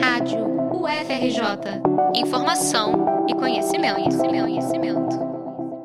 Rádio UFRJ. Informação e conhecimento, conhecimento, conhecimento.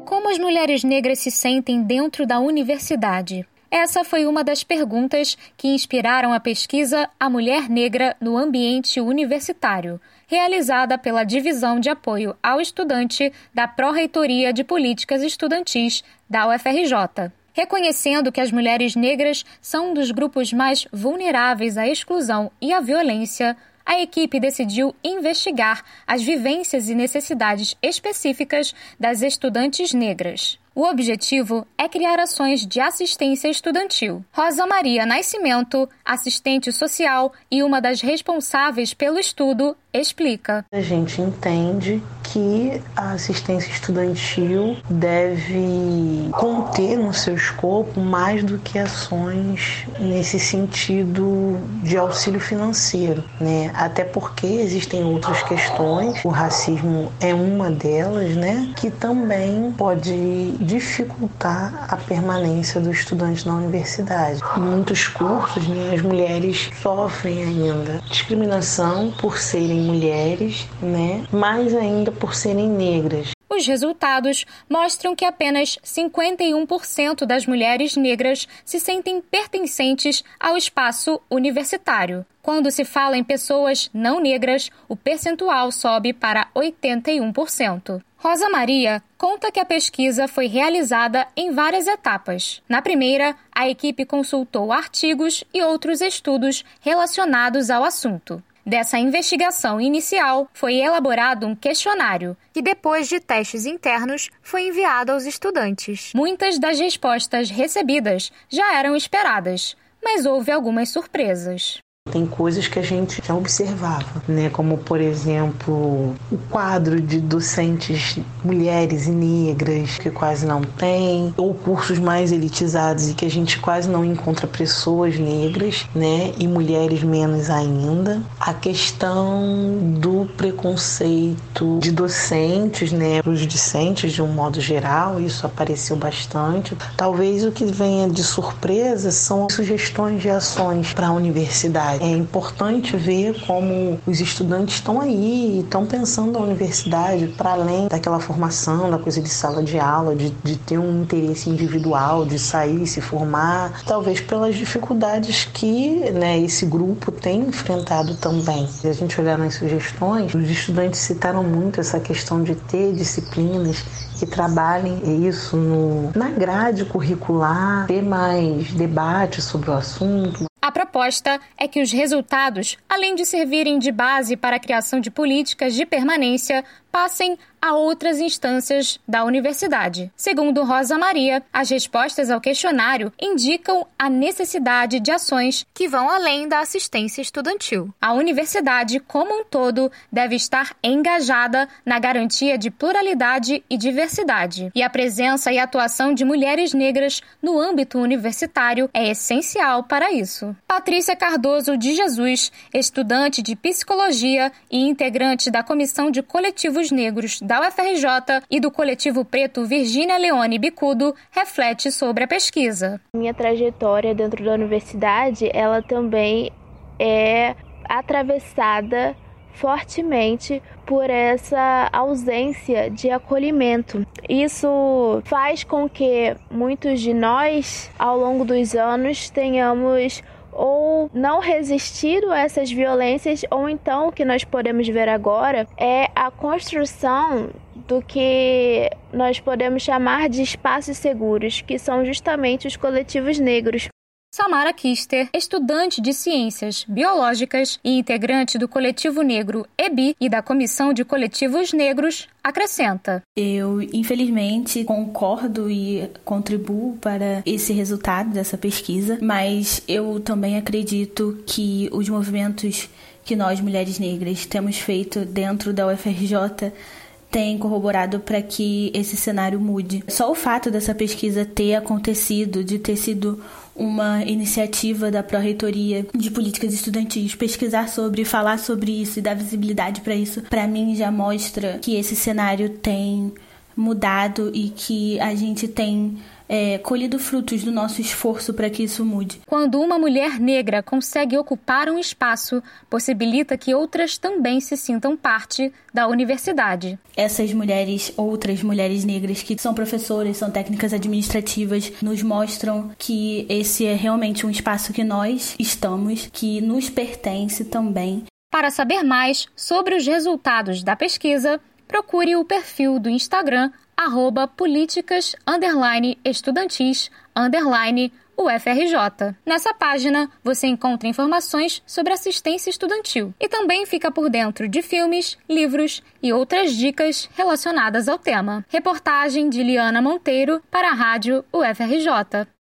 Como as mulheres negras se sentem dentro da universidade? Essa foi uma das perguntas que inspiraram a pesquisa A Mulher Negra no Ambiente Universitário, realizada pela Divisão de Apoio ao Estudante da Pró-Reitoria de Políticas Estudantis da UFRJ. Reconhecendo que as mulheres negras são um dos grupos mais vulneráveis à exclusão e à violência, a equipe decidiu investigar as vivências e necessidades específicas das estudantes negras. O objetivo é criar ações de assistência estudantil. Rosa Maria Nascimento, assistente social e uma das responsáveis pelo estudo, explica. A gente entende que a assistência estudantil deve conter no seu escopo mais do que ações nesse sentido de auxílio financeiro, né? Até porque existem outras questões, o racismo é uma delas, né? Que também pode dificultar a permanência do estudante na universidade. Muitos cursos, né, as mulheres sofrem ainda discriminação por serem mulheres, né, mais ainda por serem negras. Os resultados mostram que apenas 51% das mulheres negras se sentem pertencentes ao espaço universitário. Quando se fala em pessoas não negras, o percentual sobe para 81%. Rosa Maria conta que a pesquisa foi realizada em várias etapas. Na primeira, a equipe consultou artigos e outros estudos relacionados ao assunto. Dessa investigação inicial, foi elaborado um questionário, que depois de testes internos foi enviado aos estudantes. Muitas das respostas recebidas já eram esperadas, mas houve algumas surpresas. Tem coisas que a gente já observava, né? Como, por exemplo, o quadro de docentes mulheres e negras, que quase não tem, ou cursos mais elitizados e que a gente quase não encontra pessoas negras, né? E mulheres menos ainda. A questão do preconceito de docentes, né? Os discentes, de um modo geral, isso apareceu bastante. Talvez o que venha de surpresa são sugestões de ações para a universidade universidade. É importante ver como os estudantes estão aí, estão pensando na universidade para além daquela formação, da coisa de sala de aula, de, de ter um interesse individual, de sair, se formar, talvez pelas dificuldades que né, esse grupo tem enfrentado também. Se a gente olhar nas sugestões, os estudantes citaram muito essa questão de ter disciplinas que trabalhem isso no, na grade curricular, ter mais debate sobre o assunto, a proposta é que os resultados, além de servirem de base para a criação de políticas de permanência, passem a outras instâncias da universidade. Segundo Rosa Maria, as respostas ao questionário indicam a necessidade de ações que vão além da assistência estudantil. A universidade, como um todo, deve estar engajada na garantia de pluralidade e diversidade. E a presença e atuação de mulheres negras no âmbito universitário é essencial para isso. Patrícia Cardoso de Jesus, estudante de psicologia e integrante da Comissão de Coletivos Negros da UFRJ e do coletivo preto Virgínia Leone Bicudo reflete sobre a pesquisa. Minha trajetória dentro da universidade, ela também é atravessada fortemente por essa ausência de acolhimento. Isso faz com que muitos de nós, ao longo dos anos, tenhamos ou não resistiram a essas violências, ou então o que nós podemos ver agora é a construção do que nós podemos chamar de espaços seguros, que são justamente os coletivos negros. Samara Kister, estudante de Ciências Biológicas e integrante do Coletivo Negro EBI e da Comissão de Coletivos Negros, acrescenta: Eu, infelizmente, concordo e contribuo para esse resultado dessa pesquisa, mas eu também acredito que os movimentos que nós, mulheres negras, temos feito dentro da UFRJ tem corroborado para que esse cenário mude. Só o fato dessa pesquisa ter acontecido, de ter sido uma iniciativa da Pró-Reitoria de Políticas Estudantis pesquisar sobre, falar sobre isso e dar visibilidade para isso, para mim já mostra que esse cenário tem mudado e que a gente tem é, colhido frutos do nosso esforço para que isso mude. Quando uma mulher negra consegue ocupar um espaço, possibilita que outras também se sintam parte da universidade. Essas mulheres, outras mulheres negras que são professoras, são técnicas administrativas, nos mostram que esse é realmente um espaço que nós estamos, que nos pertence também. Para saber mais sobre os resultados da pesquisa, procure o perfil do Instagram arroba políticas underline estudantis underline UFRJ. Nessa página, você encontra informações sobre assistência estudantil e também fica por dentro de filmes, livros e outras dicas relacionadas ao tema. Reportagem de Liana Monteiro para a Rádio UFRJ.